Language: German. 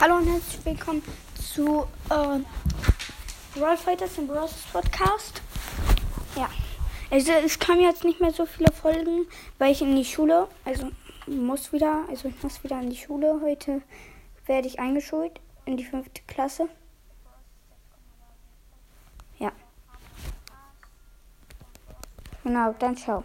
Hallo und herzlich willkommen zu äh, Brawl Fighters im Bros Podcast. Ja, also es kamen jetzt nicht mehr so viele Folgen, weil ich in die Schule, also muss wieder, also ich muss wieder in die Schule. Heute werde ich eingeschult in die fünfte Klasse. Ja. Genau, dann ciao.